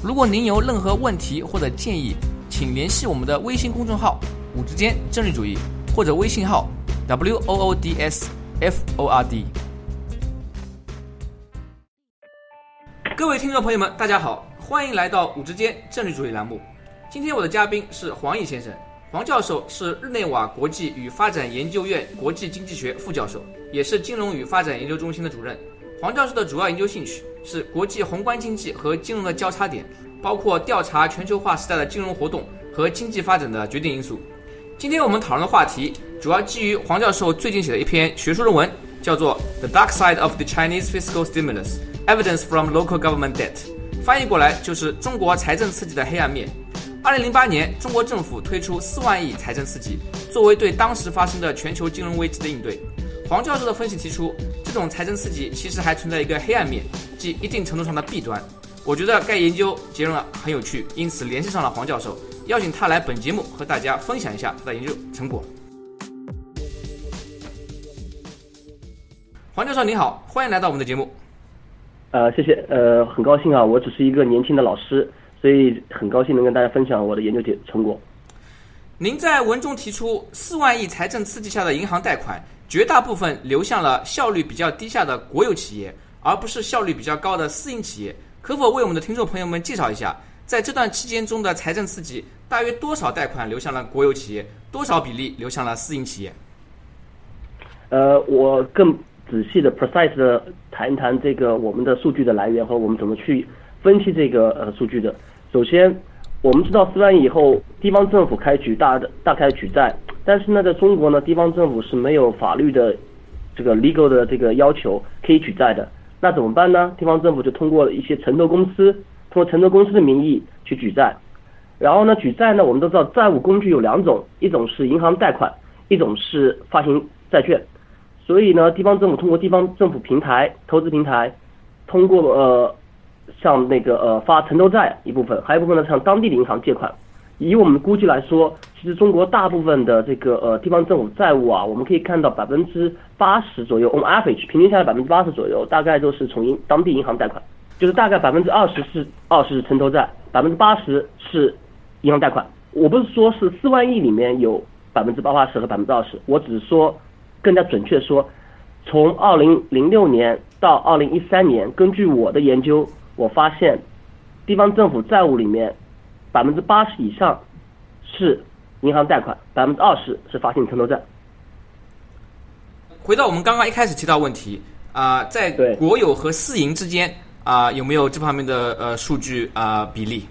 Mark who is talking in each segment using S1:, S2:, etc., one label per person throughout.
S1: 如果您有任何问题或者建议，请联系我们的微信公众号“五之间政治主义”或者微信号 “w o o d s f o r d”。各位听众朋友们，大家好，欢迎来到“五之间政治主义”栏目。今天我的嘉宾是黄毅先生，黄教授是日内瓦国际与发展研究院国际经济学副教授，也是金融与发展研究中心的主任。黄教授的主要研究兴趣是国际宏观经济和金融的交叉点。包括调查全球化时代的金融活动和经济发展的决定因素。今天我们讨论的话题主要基于黄教授最近写的一篇学术论文，叫做《The Dark Side of the Chinese Fiscal Stimulus: Evidence from Local Government Debt》，翻译过来就是中国财政刺激的黑暗面。二零零八年，中国政府推出四万亿财政刺激，作为对当时发生的全球金融危机的应对。黄教授的分析提出，这种财政刺激其实还存在一个黑暗面，即一定程度上的弊端。我觉得该研究结论很有趣，因此联系上了黄教授，邀请他来本节目和大家分享一下他的研究成果。黄教授您好，欢迎来到我们的节目。
S2: 呃，谢谢，呃，很高兴啊，我只是一个年轻的老师，所以很高兴能跟大家分享我的研究结成果。
S1: 您在文中提出，四万亿财政刺激下的银行贷款，绝大部分流向了效率比较低下的国有企业，而不是效率比较高的私营企业。可否为我们的听众朋友们介绍一下，在这段期间中的财政刺激，大约多少贷款流向了国有企业，多少比例流向了私营企业？
S2: 呃，我更仔细的、precise 的谈一谈这个我们的数据的来源和我们怎么去分析这个呃数据的。首先，我们知道四万亿以后，地方政府开举大的大开举债，但是呢，在中国呢，地方政府是没有法律的这个 legal 的这个要求可以举债的。那怎么办呢？地方政府就通过一些承投公司，通过承投公司的名义去举债。然后呢，举债呢，我们都知道债务工具有两种，一种是银行贷款，一种是发行债券。所以呢，地方政府通过地方政府平台、投资平台，通过呃，向那个呃发承投债一部分，还有一部分呢向当地的银行借款。以我们估计来说，其实中国大部分的这个呃地方政府债务啊，我们可以看到百分之八十左右，on average 平均下来百分之八十左右，大概都是从银当地银行贷款，就是大概百分之二十是二十是城投债，百分之八十是银行贷款。我不是说是四万亿里面有百分之八八十和百分之二十，我只是说更加准确说，从二零零六年到二零一三年，根据我的研究，我发现地方政府债务里面。百分之八十以上是银行贷款，百分之二十是发行城投债。
S1: 回到我们刚刚一开始提到问题啊，在国有和私营之间啊，有没有这方面的呃数据啊比例？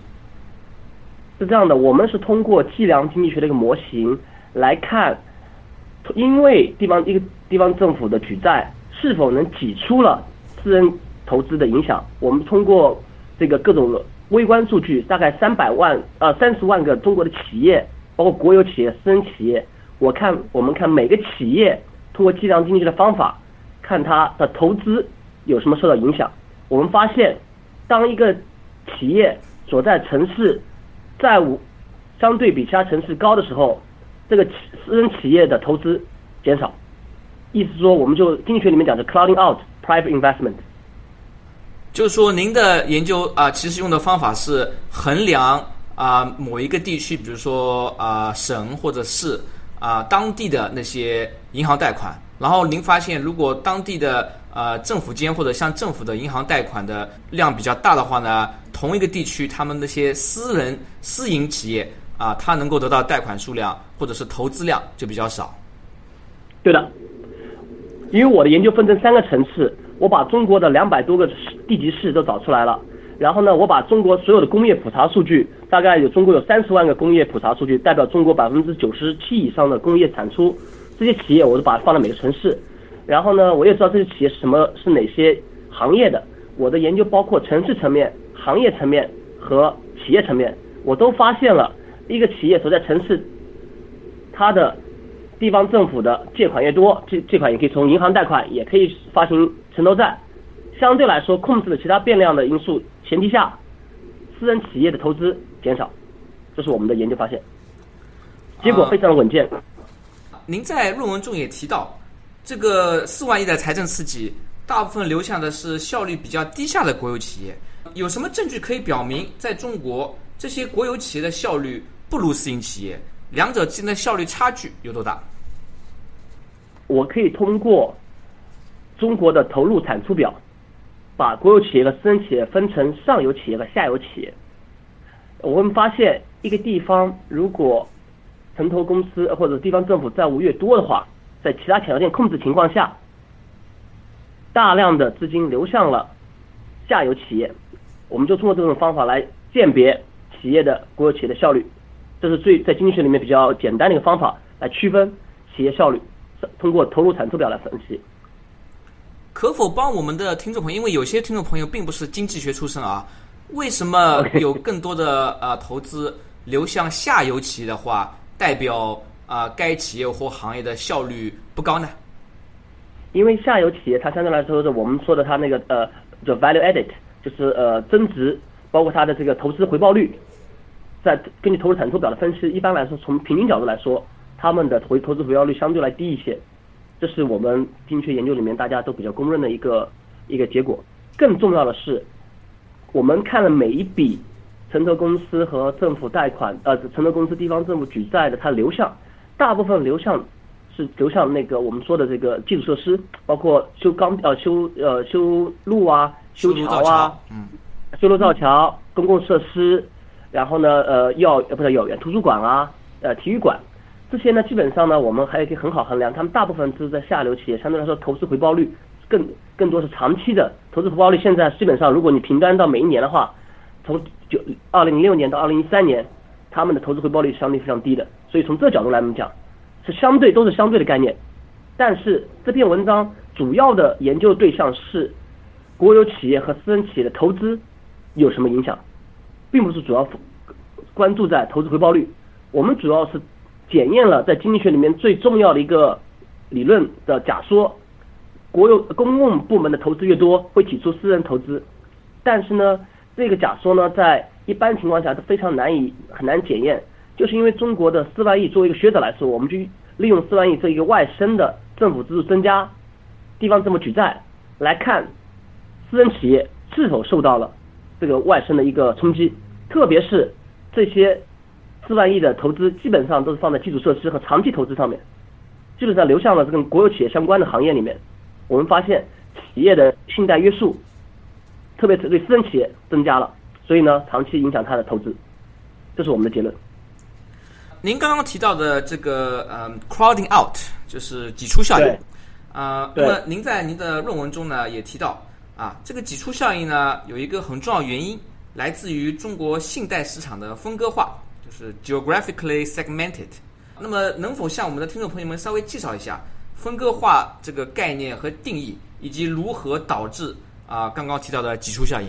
S2: 是这样的，我们是通过计量经济学的一个模型来看，因为地方一个地方政府的举债是否能挤出了私人投资的影响，我们通过这个各种。微观数据大概三百万呃三十万个中国的企业，包括国有企业、私人企业。我看我们看每个企业通过计量经济的方法，看它的投资有什么受到影响。我们发现，当一个企业所在城市债务相对比其他城市高的时候，这个私人企业的投资减少。意思说，我们就经济学里面讲的 clouding out private investment。
S1: 就是说，您的研究啊，其实用的方法是衡量啊某一个地区，比如说啊省或者市啊当地的那些银行贷款，然后您发现，如果当地的呃政府间或者像政府的银行贷款的量比较大的话呢，同一个地区他们那些私人私营企业啊，它能够得到贷款数量或者是投资量就比较少。
S2: 对的，因为我的研究分成三个层次。我把中国的两百多个地级市都找出来了，然后呢，我把中国所有的工业普查数据，大概有中国有三十万个工业普查数据，代表中国百分之九十七以上的工业产出，这些企业我都把它放在每个城市，然后呢，我也知道这些企业是什么，是哪些行业的。我的研究包括城市层面、行业层面和企业层面，我都发现了一个企业所在城市，它的地方政府的借款越多，这这款也可以从银行贷款，也可以发行城投债，相对来说控制了其他变量的因素前提下，私人企业的投资减少，这是我们的研究发现，结果非常的稳健。
S1: 您在论文中也提到，这个四万亿的财政刺激，大部分流向的是效率比较低下的国有企业。有什么证据可以表明，在中国这些国有企业的效率不如私营企业？两者之间的效率差距有多大？
S2: 我可以通过中国的投入产出表，把国有企业和私人企业分成上游企业和下游企业。我们发现，一个地方如果城投公司或者地方政府债务越多的话，在其他条件控制情况下，大量的资金流向了下游企业。我们就通过这种方法来鉴别企业的国有企业的效率。这是最在经济学里面比较简单的一个方法来区分企业效率，通过投入产出表来分析。
S1: 可否帮我们的听众朋友，因为有些听众朋友并不是经济学出身啊，为什么有更多的呃投资流向下游企业的话，代表啊该企业或行业的效率不高呢？
S2: 因为下游企业它相对来说是我们说的它那个呃叫 value added，就是呃增值，包括它的这个投资回报率。在根据投资产出表的分析，一般来说，从平均角度来说，他们的回投资回报率相对来低一些，这是我们经济学研究里面大家都比较公认的一个一个结果。更重要的是，我们看了每一笔城投公司和政府贷款，呃，城投公司地方政府举债的它流向，大部分流向是流向那个我们说的这个基础设施，包括修钢呃修呃修路啊，修桥啊，
S1: 嗯，
S2: 修路造桥，公共设施。然后呢，呃，幼呃不是幼儿园、图书馆啊，呃，体育馆，这些呢，基本上呢，我们还可以很好衡量。他们大部分都是在下流企业，相对来说投资回报率更更多是长期的投资回报率。现在基本上，如果你平端到每一年的话，从九二零零六年到二零一三年，他们的投资回报率相对非常低的。所以从这角度来讲，是相对都是相对的概念。但是这篇文章主要的研究对象是国有企业和私人企业的投资有什么影响？并不是主要关注在投资回报率，我们主要是检验了在经济学里面最重要的一个理论的假说：国有公共部门的投资越多，会挤出私人投资。但是呢，这个假说呢，在一般情况下都非常难以很难检验，就是因为中国的四万亿作为一个学者来说，我们就利用四万亿这一个外生的政府支出增加，地方政府举债来看私人企业是否受到了。这个外生的一个冲击，特别是这些四万亿的投资，基本上都是放在基础设施和长期投资上面，基本上流向了这个国有企业相关的行业里面。我们发现企业的信贷约束，特别是对私人企业增加了，所以呢，长期影响它的投资，这是我们的结论。
S1: 您刚刚提到的这个呃，crowding out 就是挤出效应，啊，那么您在您的论文中呢也提到。啊，这个挤出效应呢，有一个很重要原因，来自于中国信贷市场的分割化，就是 geographically segmented。那么，能否向我们的听众朋友们稍微介绍一下分割化这个概念和定义，以及如何导致啊刚刚提到的挤出效应？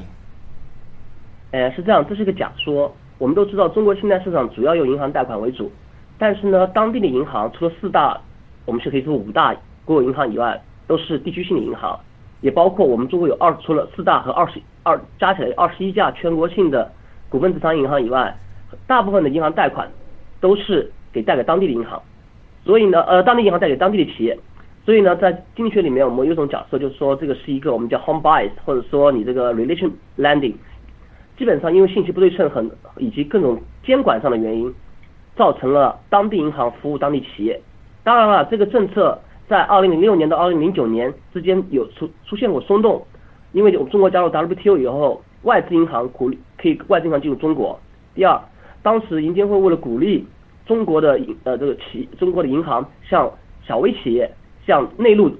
S2: 呃，是这样，这是个假说。我们都知道，中国信贷市场主要由银行贷款为主，但是呢，当地的银行除了四大，我们是可以说五大国有银行以外，都是地区性的银行。也包括我们中国有二除了四大和二十二加起来二十一家全国性的股份制商业银行以外，大部分的银行贷款都是给贷给当地的银行，所以呢，呃，当地银行贷给当地的企业，所以呢，在经济学里面我们有一种假设，就是说这个是一个我们叫 home bias，或者说你这个 relation lending，基本上因为信息不对称很以及各种监管上的原因，造成了当地银行服务当地企业。当然了，这个政策。在二零零六年到二零零九年之间有出出现过松动，因为我们中国加入 WTO 以后，外资银行鼓励可以外资银行进入中国。第二，当时银监会为了鼓励中国的银呃这个企中国的银行向小微企业、向内陆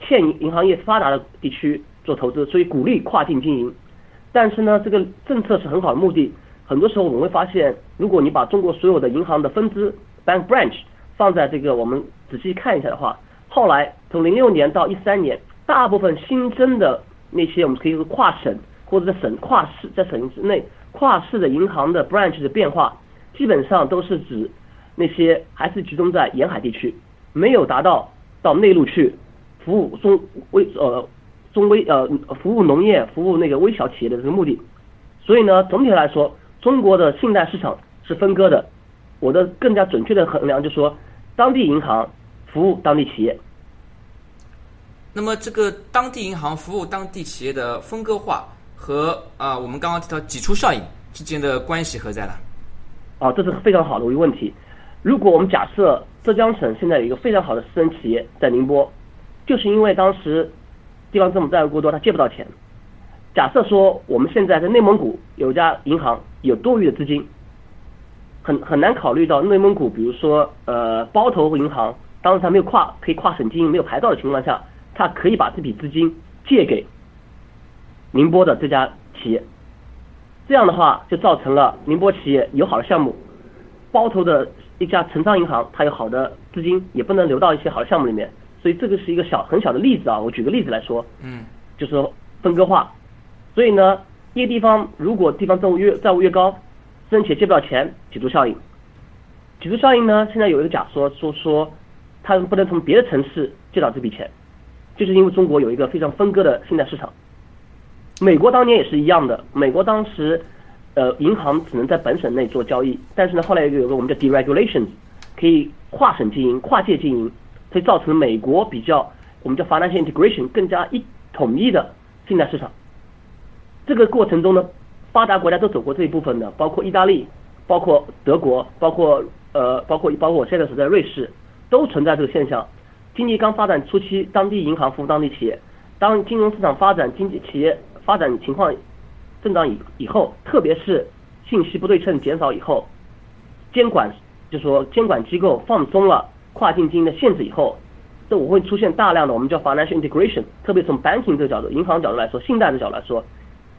S2: 欠银行业发达的地区做投资，所以鼓励跨境经营。但是呢，这个政策是很好的目的，很多时候我们会发现，如果你把中国所有的银行的分支 bank branch 放在这个我们仔细看一下的话。后来从零六年到一三年，大部分新增的那些我们可以说跨省或者在省跨市在省之内跨市的银行的 branch 的变化，基本上都是指那些还是集中在沿海地区，没有达到到内陆去服务中微呃中微呃服务农业服务那个微小企业的这个目的。所以呢，总体来说，中国的信贷市场是分割的。我的更加准确的衡量就是说，当地银行服务当地企业。
S1: 那么，这个当地银行服务当地企业的分割化和啊，我们刚刚提到挤出效应之间的关系何在呢？
S2: 啊，这是非常好的一个问题。如果我们假设浙江省现在有一个非常好的私人企业在宁波，就是因为当时地方政府债务过多，他借不到钱。假设说我们现在在内蒙古有家银行有多余的资金，很很难考虑到内蒙古，比如说呃包头银行，当时它没有跨可以跨省经营、没有牌照的情况下。他可以把这笔资金借给宁波的这家企业，这样的话就造成了宁波企业有好的项目，包头的一家城商银行，它有好的资金也不能流到一些好的项目里面，所以这个是一个小很小的例子啊。我举个例子来说，
S1: 嗯，
S2: 就是说分割化，所以呢，一个地方如果地方债务越债务越高，私人企业借不到钱，挤出效应。挤出效应呢，现在有一个假说说说，他不能从别的城市借到这笔钱。就是因为中国有一个非常分割的信贷市场，美国当年也是一样的。美国当时，呃，银行只能在本省内做交易，但是呢，后来有个我们叫 deregulation，可以跨省经营、跨界经营，所以造成美国比较我们叫 financial integration 更加一统一的信贷市场。这个过程中呢，发达国家都走过这一部分的，包括意大利、包括德国、包括呃、包括包括我现在所在瑞士，都存在这个现象。经济刚发展初期，当地银行服务当地企业；当金融市场发展，经济企业发展情况增长以以后，特别是信息不对称减少以后，监管就说监管机构放松了跨境经营的限制以后，这我会出现大量的我们叫 financial integration，特别从 banking 这个角度、银行角度来说、信贷的角度来说，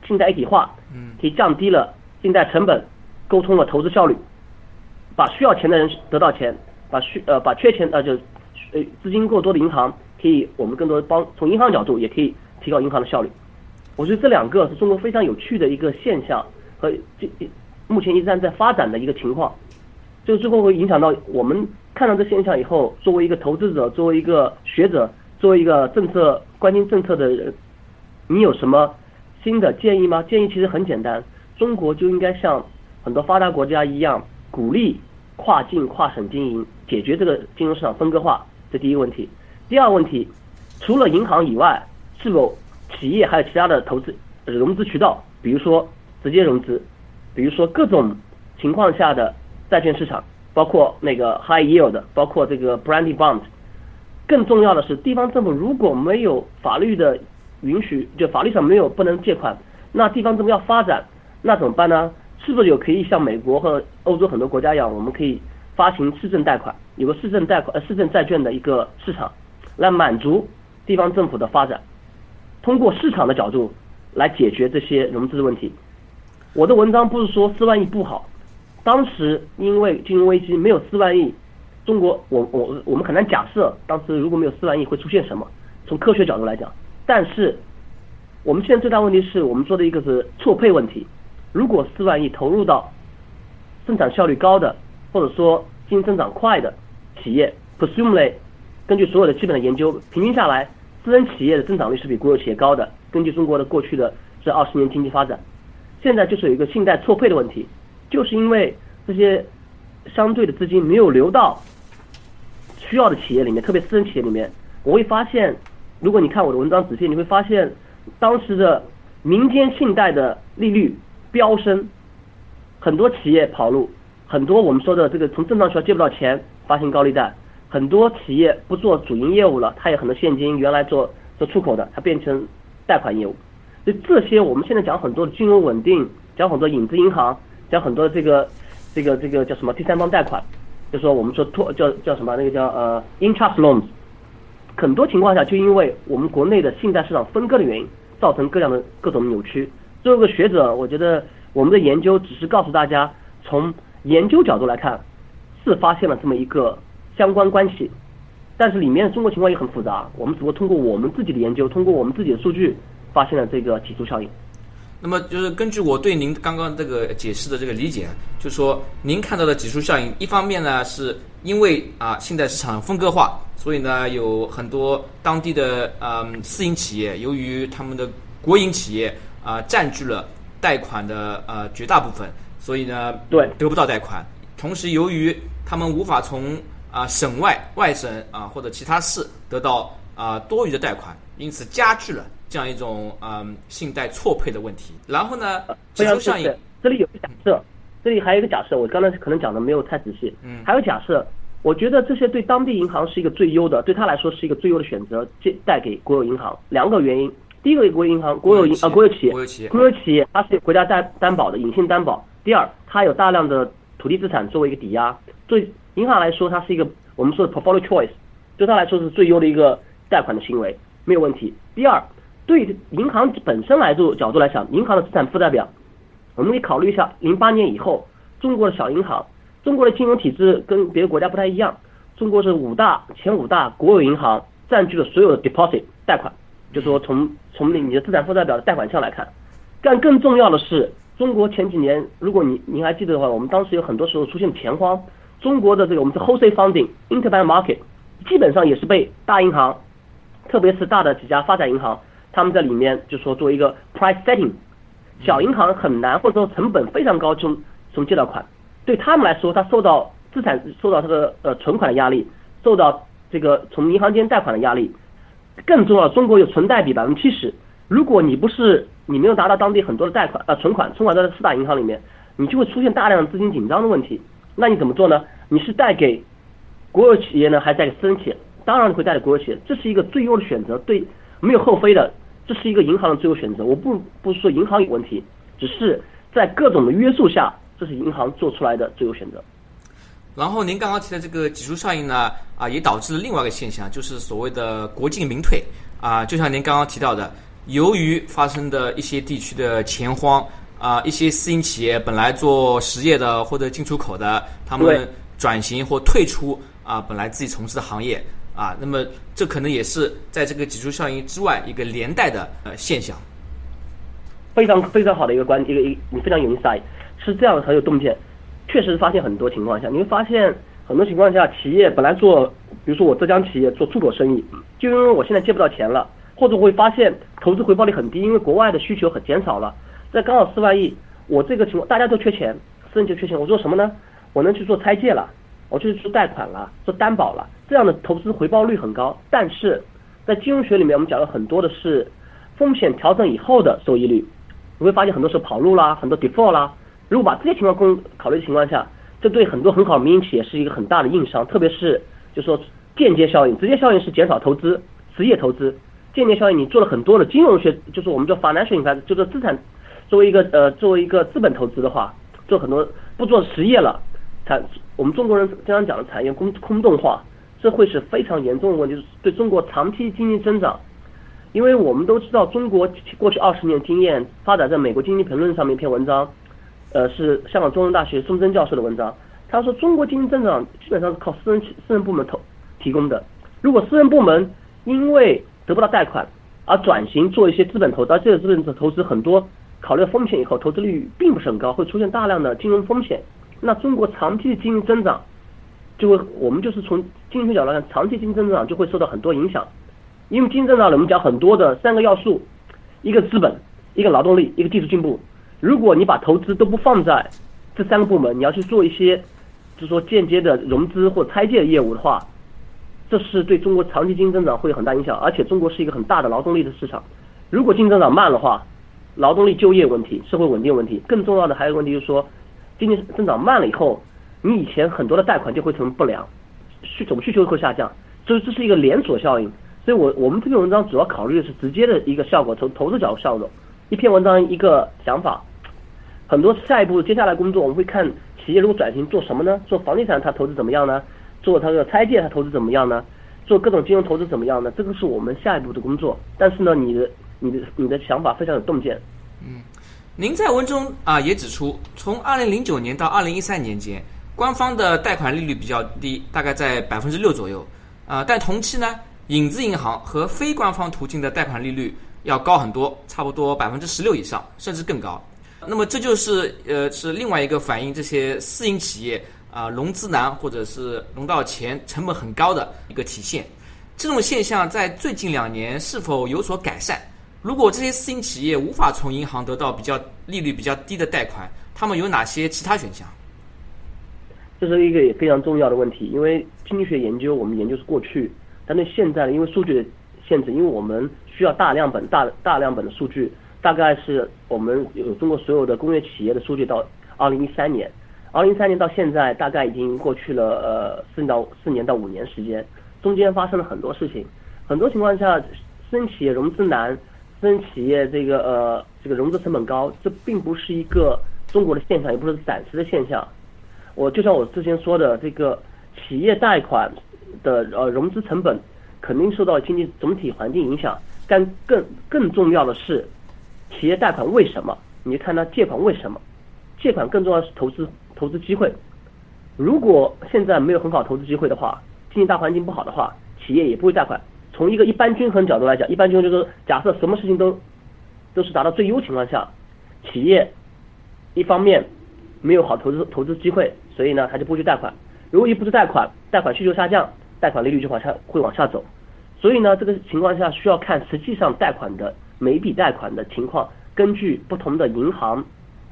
S2: 信贷一体化，
S1: 嗯，
S2: 可以降低了信贷成本，沟通了投资效率，把需要钱的人得到钱，把需呃把缺钱呃就。呃，资金过多的银行可以，我们更多帮从银行角度也可以提高银行的效率。我觉得这两个是中国非常有趣的一个现象和这目前一直在发展的一个情况，就最后会影响到我们看到这现象以后，作为一个投资者，作为一个学者，作为一个政策关心政策的人，你有什么新的建议吗？建议其实很简单，中国就应该像很多发达国家一样，鼓励跨境跨省经营，解决这个金融市场分割化。这第一个问题，第二个问题，除了银行以外，是否企业还有其他的投资融资渠道？比如说直接融资，比如说各种情况下的债券市场，包括那个 high yield，包括这个 brandy bond。更重要的是，地方政府如果没有法律的允许，就法律上没有不能借款，那地方政府要发展，那怎么办呢？是不是有可以像美国和欧洲很多国家一样，我们可以？发行市政贷款，有个市政贷款呃市政债券的一个市场，来满足地方政府的发展，通过市场的角度来解决这些融资的问题。我的文章不是说四万亿不好，当时因为金融危机没有四万亿，中国我我我们很难假设当时如果没有四万亿会出现什么。从科学角度来讲，但是我们现在最大问题是我们说的一个是错配问题。如果四万亿投入到生产效率高的。或者说经济增长快的企业，presumably 根据所有的基本的研究，平均下来，私人企业的增长率是比国有企业高的。根据中国的过去的这二十年经济发展，现在就是有一个信贷错配的问题，就是因为这些相对的资金没有流到需要的企业里面，特别私人企业里面，我会发现，如果你看我的文章仔细，你会发现当时的民间信贷的利率飙升，很多企业跑路。很多我们说的这个从正常渠道借不到钱，发行高利贷，很多企业不做主营业务了，它有很多现金，原来做做出口的，它变成贷款业务。所以这些我们现在讲很多的金融稳定，讲很多影子银行，讲很多这个这个这个叫什么第三方贷款，就说我们说托叫叫什么那个叫呃 interest loans，很多情况下就因为我们国内的信贷市场分割的原因，造成各样的各种扭曲。作为一个学者，我觉得我们的研究只是告诉大家从。研究角度来看，是发现了这么一个相关关系，但是里面中国情况也很复杂。我们只不过通过我们自己的研究，通过我们自己的数据，发现了这个挤出效应。
S1: 那么就是根据我对您刚刚这个解释的这个理解，就是说您看到的挤出效应，一方面呢是因为啊现在市场分割化，所以呢有很多当地的嗯私营企业，由于他们的国营企业啊占据了贷款的呃绝大部分，所以呢
S2: 对
S1: 得不到贷款。同时，由于他们无法从啊省外外省啊或者其他市得到啊多余的贷款，因此加剧了这样一种嗯信贷错配的问题。然后呢，
S2: 非常
S1: 指数效应，
S2: 这里有个假设，这里还有一个假设，我刚才可能讲的没有太仔细。
S1: 嗯
S2: 还有假设，我觉得这些对当地银行是一个最优的，对他来说是一个最优的选择，借贷给国有银行。两个原因，第一个国有银行，国有银啊国有企业，
S1: 国有企业
S2: 国有企业它是有国家担担保的隐性担保。第二，它有大量的土地资产作为一个抵押，对银行来说，它是一个我们说的 portfolio choice，对它来说是最优的一个贷款的行为，没有问题。第二，对银行本身来做角度来讲，银行的资产负债表，我们可以考虑一下，零八年以后，中国的小银行，中国的金融体制跟别的国家不太一样，中国是五大前五大国有银行占据了所有的 deposit 贷款，就说从从你的资产负债表的贷款项来看，但更重要的是，中国前几年，如果你您还记得的话，我们当时有很多时候出现钱荒，中国的这个我们是 wholesale funding interbank market，基本上也是被大银行，特别是大的几家发展银行，他们在里面就说做一个 price setting，小银行很难或者说成本非常高从从借到款，对他们来说，他受到资产受到这个呃存款的压力，受到这个从银行间贷款的压力，更重要，中国有存贷比百分之七十。如果你不是你没有拿到当地很多的贷款呃存款，存款在四大银行里面，你就会出现大量的资金紧张的问题。那你怎么做呢？你是贷给国有企业呢，还是贷给私人企业？当然你会贷给国有企业，这是一个最优的选择，对，没有后非的，这是一个银行的最优选择。我不不是说银行有问题，只是在各种的约束下，这是银行做出来的最优选择。
S1: 然后您刚刚提的这个挤出效应呢，啊，也导致了另外一个现象，就是所谓的国进民退啊。就像您刚刚提到的，由于发生的一些地区的钱荒啊，一些私营企业本来做实业的或者进出口的，他们转型或退出啊本来自己从事的行业啊，那么这可能也是在这个挤出效应之外一个连带的呃现象。
S2: 非常非常好的一个观一个一你非常有 insight，是这样的很有洞见。确实发现很多情况下，你会发现很多情况下，企业本来做，比如说我浙江企业做出口生意，就因为我现在借不到钱了，或者我会发现投资回报率很低，因为国外的需求很减少了，这刚好四万亿，我这个情况大家都缺钱，私人就缺钱，我做什么呢？我能去做拆借了，我去做贷款了，做担保了，这样的投资回报率很高。但是在金融学里面，我们讲了很多的是风险调整以后的收益率，你会发现很多时候跑路啦，很多 default 啦。如果把这些情况公考虑的情况下，这对很多很好的民营企业是一个很大的硬伤，特别是就说间接效应，直接效应是减少投资，实业投资；间接效应你做了很多的金融学，就是我们叫 financial i n v e s t 就是资产作为一个呃作为一个资本投资的话，做很多不做实业了，产我们中国人经常讲的产业空空洞化，这会是非常严重的问题，对中国长期经济增长。因为我们都知道，中国过去二十年经验发展在美国经济评论上面一篇文章，呃，是香港中文大学宋真教授的文章。他说，中国经济增长基本上是靠私人私人部门投提供的。如果私人部门因为得不到贷款而转型做一些资本投资，而这个资本投资很多考虑风险以后，投资率并不是很高，会出现大量的金融风险。那中国长期的经济增长就会，我们就是从经济学角度来看，长期经济增长就会受到很多影响。因为经济增长，我们讲很多的三个要素，一个资本，一个劳动力，一个技术进步。如果你把投资都不放在这三个部门，你要去做一些，就是说间接的融资或拆借业务的话，这是对中国长期经济增长会有很大影响。而且中国是一个很大的劳动力的市场，如果经济增长慢的话，劳动力就业问题、社会稳定问题，更重要的还有一个问题就是说，经济增长慢了以后，你以前很多的贷款就会成不良，需总需求会下降，所以这是一个连锁效应。所以我我们这篇文章主要考虑的是直接的一个效果，从投资角度效果。一篇文章一个想法，很多下一步接下来工作我们会看企业如果转型做什么呢？做房地产它投资怎么样呢？做它的拆借它投资怎么样呢？做各种金融投资怎么样呢？这个是我们下一步的工作。但是呢，你的你的你的想法非常有洞见。
S1: 嗯您在文中啊也指出，从二零零九年到二零一三年间，官方的贷款利率比较低，大概在百分之六左右啊，但同期呢，影子银行和非官方途径的贷款利率要高很多，差不多百分之十六以上，甚至更高。那么这就是呃是另外一个反映这些私营企业啊融资难或者是融到钱成本很高的一个体现。这种现象在最近两年是否有所改善？如果这些私营企业无法从银行得到比较利率比较低的贷款，他们有哪些其他选项？
S2: 这是一个也非常重要的问题，因为经济学研究我们研究是过去，但对现在呢，因为数据的限制，因为我们需要大量本大大量本的数据，大概是我们有中国所有的工业企业的数据到二零一三年，二零一三年到现在大概已经过去了呃四到四年到五年时间，中间发生了很多事情，很多情况下私营企业融资难，私人企业这个呃这个融资成本高，这并不是一个中国的现象，也不是暂时的现象。我就像我之前说的，这个企业贷款的呃融资成本肯定受到经济总体环境影响，但更更重要的是，企业贷款为什么？你看它借款为什么？借款更重要是投资投资机会。如果现在没有很好投资机会的话，经济大环境不好的话，企业也不会贷款。从一个一般均衡角度来讲，一般均衡就是假设什么事情都都是达到最优情况下，企业一方面没有好投资投资机会。所以呢，他就不去贷款。如果一不是贷款，贷款需求下降，贷款利率就往下会往下走。所以呢，这个情况下需要看实际上贷款的每笔贷款的情况，根据不同的银行，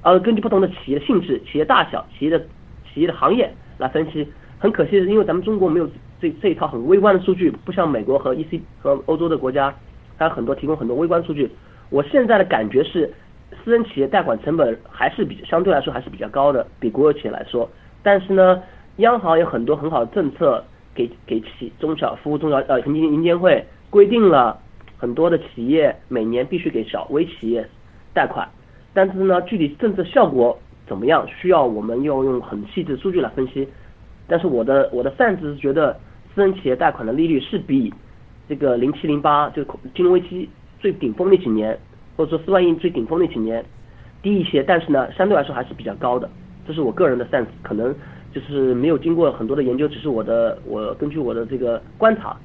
S2: 呃，根据不同的企业性质、企业大小、企业的企业的行业来分析。很可惜的是，因为咱们中国没有这一套很微观的数据，不像美国和 EC 和欧洲的国家，还有很多提供很多微观数据。我现在的感觉是，私人企业贷款成本还是比相对来说还是比较高的，比国有企业来说。但是呢，央行有很多很好的政策，给给企中小服务中小呃银银监会规定了很多的企业每年必须给小微企业贷款，但是呢，具体政策效果怎么样，需要我们要用很细致数据来分析。但是我的我的擅自是觉得，私人企业贷款的利率是比这个零七零八就金融危机最顶峰那几年，或者说四万亿最顶峰那几年低一些，但是呢，相对来说还是比较高的。这是我个人的 sense，可能就是没有经过很多的研究，只是我的我根据我的这个观察。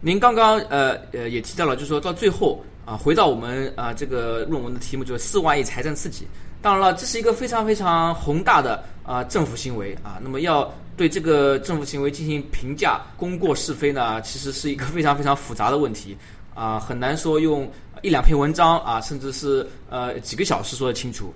S1: 您刚刚呃呃也提到了，就是说到最后啊，回到我们啊这个论文的题目，就是四万亿财政刺激。当然了，这是一个非常非常宏大的啊政府行为啊，那么要对这个政府行为进行评价，功过是非呢，其实是一个非常非常复杂的问题啊，很难说用一两篇文章啊，甚至是呃几个小时说得清楚。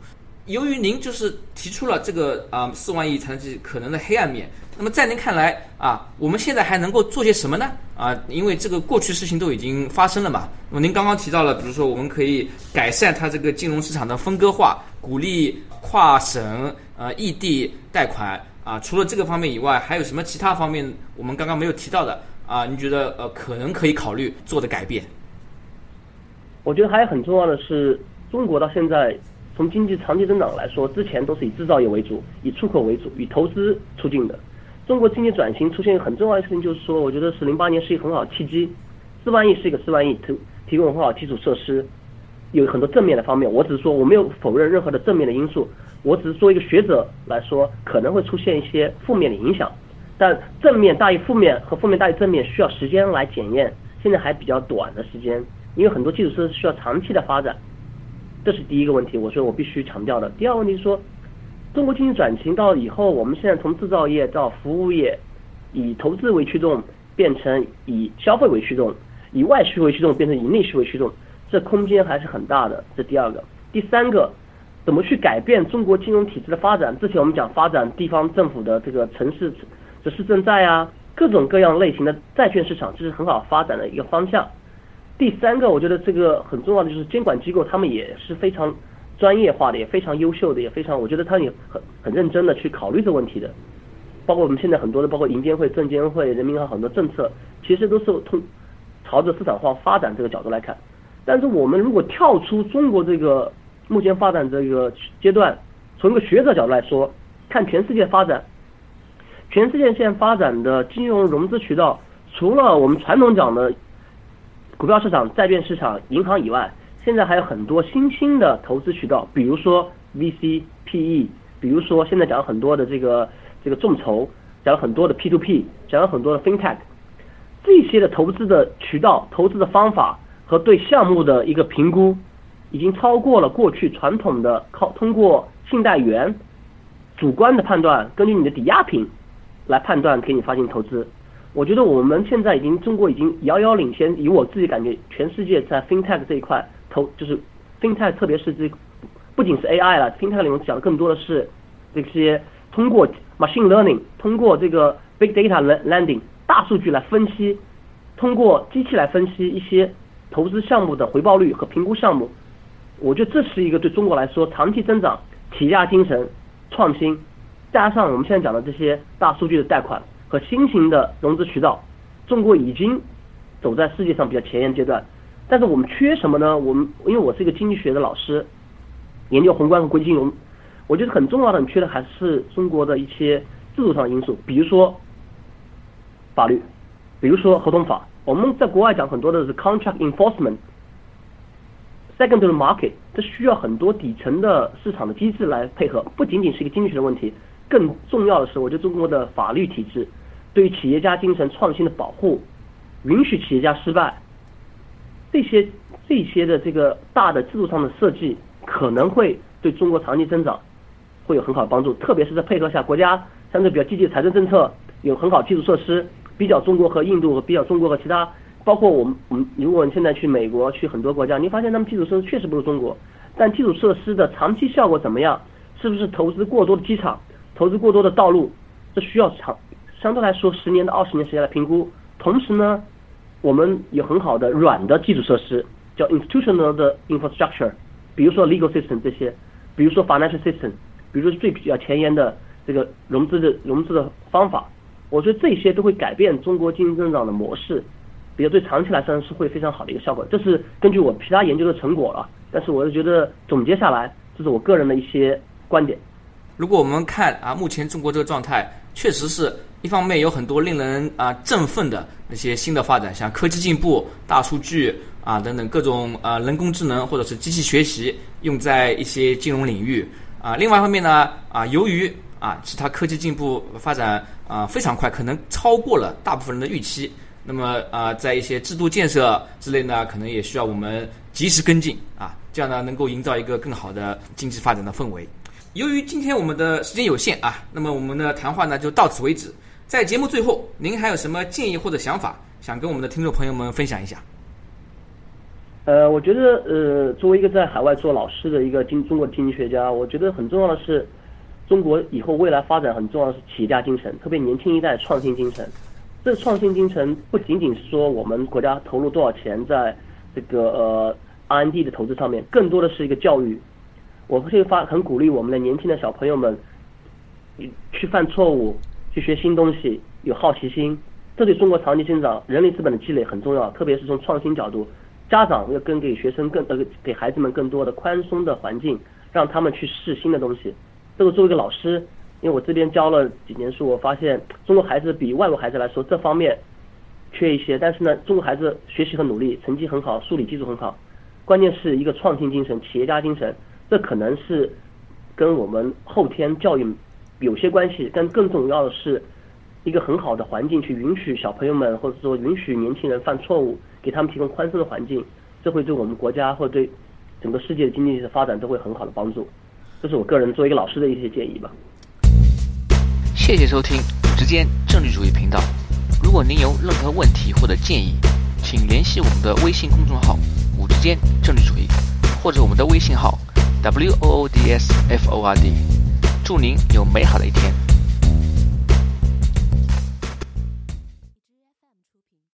S1: 由于您就是提出了这个啊四万亿财政可能的黑暗面，那么在您看来啊，我们现在还能够做些什么呢？啊，因为这个过去事情都已经发生了嘛。那么您刚刚提到了，比如说我们可以改善它这个金融市场的分割化，鼓励跨省呃异地贷款啊。除了这个方面以外，还有什么其他方面我们刚刚没有提到的啊？你觉得呃可能可以考虑做的改变？
S2: 我觉得还有很重要的是，中国到现在。从经济长期增长来说，之前都是以制造业为主，以出口为主，以投资促进的。中国经济转型出现一个很重要的事情，就是说，我觉得是零八年是一个很好的契机。四万亿是一个四万亿，提提供很好基础设施，有很多正面的方面。我只是说，我没有否认任何的正面的因素，我只是作为一个学者来说，可能会出现一些负面的影响。但正面大于负面和负面大于正面，需要时间来检验。现在还比较短的时间，因为很多基础设施需要长期的发展。这是第一个问题，我说我必须强调的。第二个问题是说，中国经济转型到以后，我们现在从制造业到服务业，以投资为驱动，变成以消费为驱动，以外需为驱动，变成以内需为驱动，这空间还是很大的。这第二个，第三个，怎么去改变中国金融体制的发展？之前我们讲发展地方政府的这个城市的市政债啊，各种各样类型的债券市场，这是很好发展的一个方向。第三个，我觉得这个很重要的就是监管机构，他们也是非常专业化的，也非常优秀的，也非常，我觉得他也很很认真的去考虑这问题的。包括我们现在很多的，包括银监会、证监会、人民银行很多政策，其实都是通朝着市场化发展这个角度来看。但是我们如果跳出中国这个目前发展这个阶段，从一个学者角度来说，看全世界发展，全世界现在发展的金融融资渠道，除了我们传统讲的。股票市场、债券市场、银行以外，现在还有很多新兴的投资渠道，比如说 VC、PE，比如说现在讲了很多的这个这个众筹，讲了很多的 P2P，讲了很多的 FinTech，这些的投资的渠道、投资的方法和对项目的一个评估，已经超过了过去传统的靠通过信贷员主观的判断，根据你的抵押品来判断给你发行投资。我觉得我们现在已经中国已经遥遥领先，以我自己感觉，全世界在 FinTech 这一块投就是 FinTech，特别是这不仅是 AI 了，FinTech 里面讲的更多的是这些通过 Machine Learning，通过这个 Big Data Landing 大数据来分析，通过机器来分析一些投资项目的回报率和评估项目。我觉得这是一个对中国来说长期增长、企业家精神、创新，加上我们现在讲的这些大数据的贷款。和新型的融资渠道，中国已经走在世界上比较前沿阶段，但是我们缺什么呢？我们因为我是一个经济学的老师，研究宏观和国际金融，我觉得很重要的，你缺的还是中国的一些制度上的因素，比如说法律，比如说合同法。我们在国外讲很多的是 contract enforcement，secondary market，这需要很多底层的市场的机制来配合，不仅仅是一个经济学的问题，更重要的是，我觉得中国的法律体制。对于企业家精神创新的保护，允许企业家失败，这些这些的这个大的制度上的设计，可能会对中国长期增长会有很好的帮助。特别是在配合下，国家相对比较积极的财政政策，有很好的基础设施，比较中国和印度和，比较中国和其他，包括我们我们，如果你现在去美国去很多国家，你发现他们基础设施确实不如中国，但基础设施的长期效果怎么样？是不是投资过多的机场，投资过多的道路？这需要长。相对来说，十年到二十年时间来评估。同时呢，我们有很好的软的基础设施，叫 institutional 的 infrastructure，比如说 legal system 这些，比如说 financial system，比如说最比较前沿的这个融资的融资的方法。我觉得这些都会改变中国经济增长的模式，比如对长期来说是会非常好的一个效果。这是根据我其他研究的成果了，但是我是觉得总结下来，这是我个人的一些观点。
S1: 如果我们看啊，目前中国这个状态，确实是。一方面有很多令人啊振奋的那些新的发展，像科技进步、大数据啊等等各种啊人工智能或者是机器学习用在一些金融领域啊。另外一方面呢啊，由于啊其他科技进步发展啊非常快，可能超过了大部分人的预期。那么啊，在一些制度建设之类呢，可能也需要我们及时跟进啊，这样呢能够营造一个更好的经济发展的氛围。由于今天我们的时间有限啊，那么我们的谈话呢就到此为止。在节目最后，您还有什么建议或者想法，想跟我们的听众朋友们分享一下？
S2: 呃，我觉得，呃，作为一个在海外做老师的一个经中国经济学家，我觉得很重要的是，中国以后未来发展很重要的是企业家精神，特别年轻一代创新精神。这创新精神不仅仅是说我们国家投入多少钱在这个呃 R&D 的投资上面，更多的是一个教育。我会发很鼓励我们的年轻的小朋友们去犯错误。去学新东西，有好奇心，这对中国长期增长、人力资本的积累很重要。特别是从创新角度，家长要跟给学生更呃给孩子们更多的宽松的环境，让他们去试新的东西。这个作为一个老师，因为我这边教了几年书，我发现中国孩子比外国孩子来说这方面缺一些。但是呢，中国孩子学习很努力，成绩很好，数理基础很好，关键是一个创新精神、企业家精神，这可能是跟我们后天教育。有些关系，但更重要的是一个很好的环境，去允许小朋友们，或者说允许年轻人犯错误，给他们提供宽松的环境，这会对我们国家或对整个世界的经济的发展都会很好的帮助。这是我个人作为一个老师的一些建议吧。
S1: 谢谢收听五之间政治主义频道。如果您有任何问题或者建议，请联系我们的微信公众号“五之间政治主义”，或者我们的微信号 “w o o d s f o r d”。祝您有美好的一天。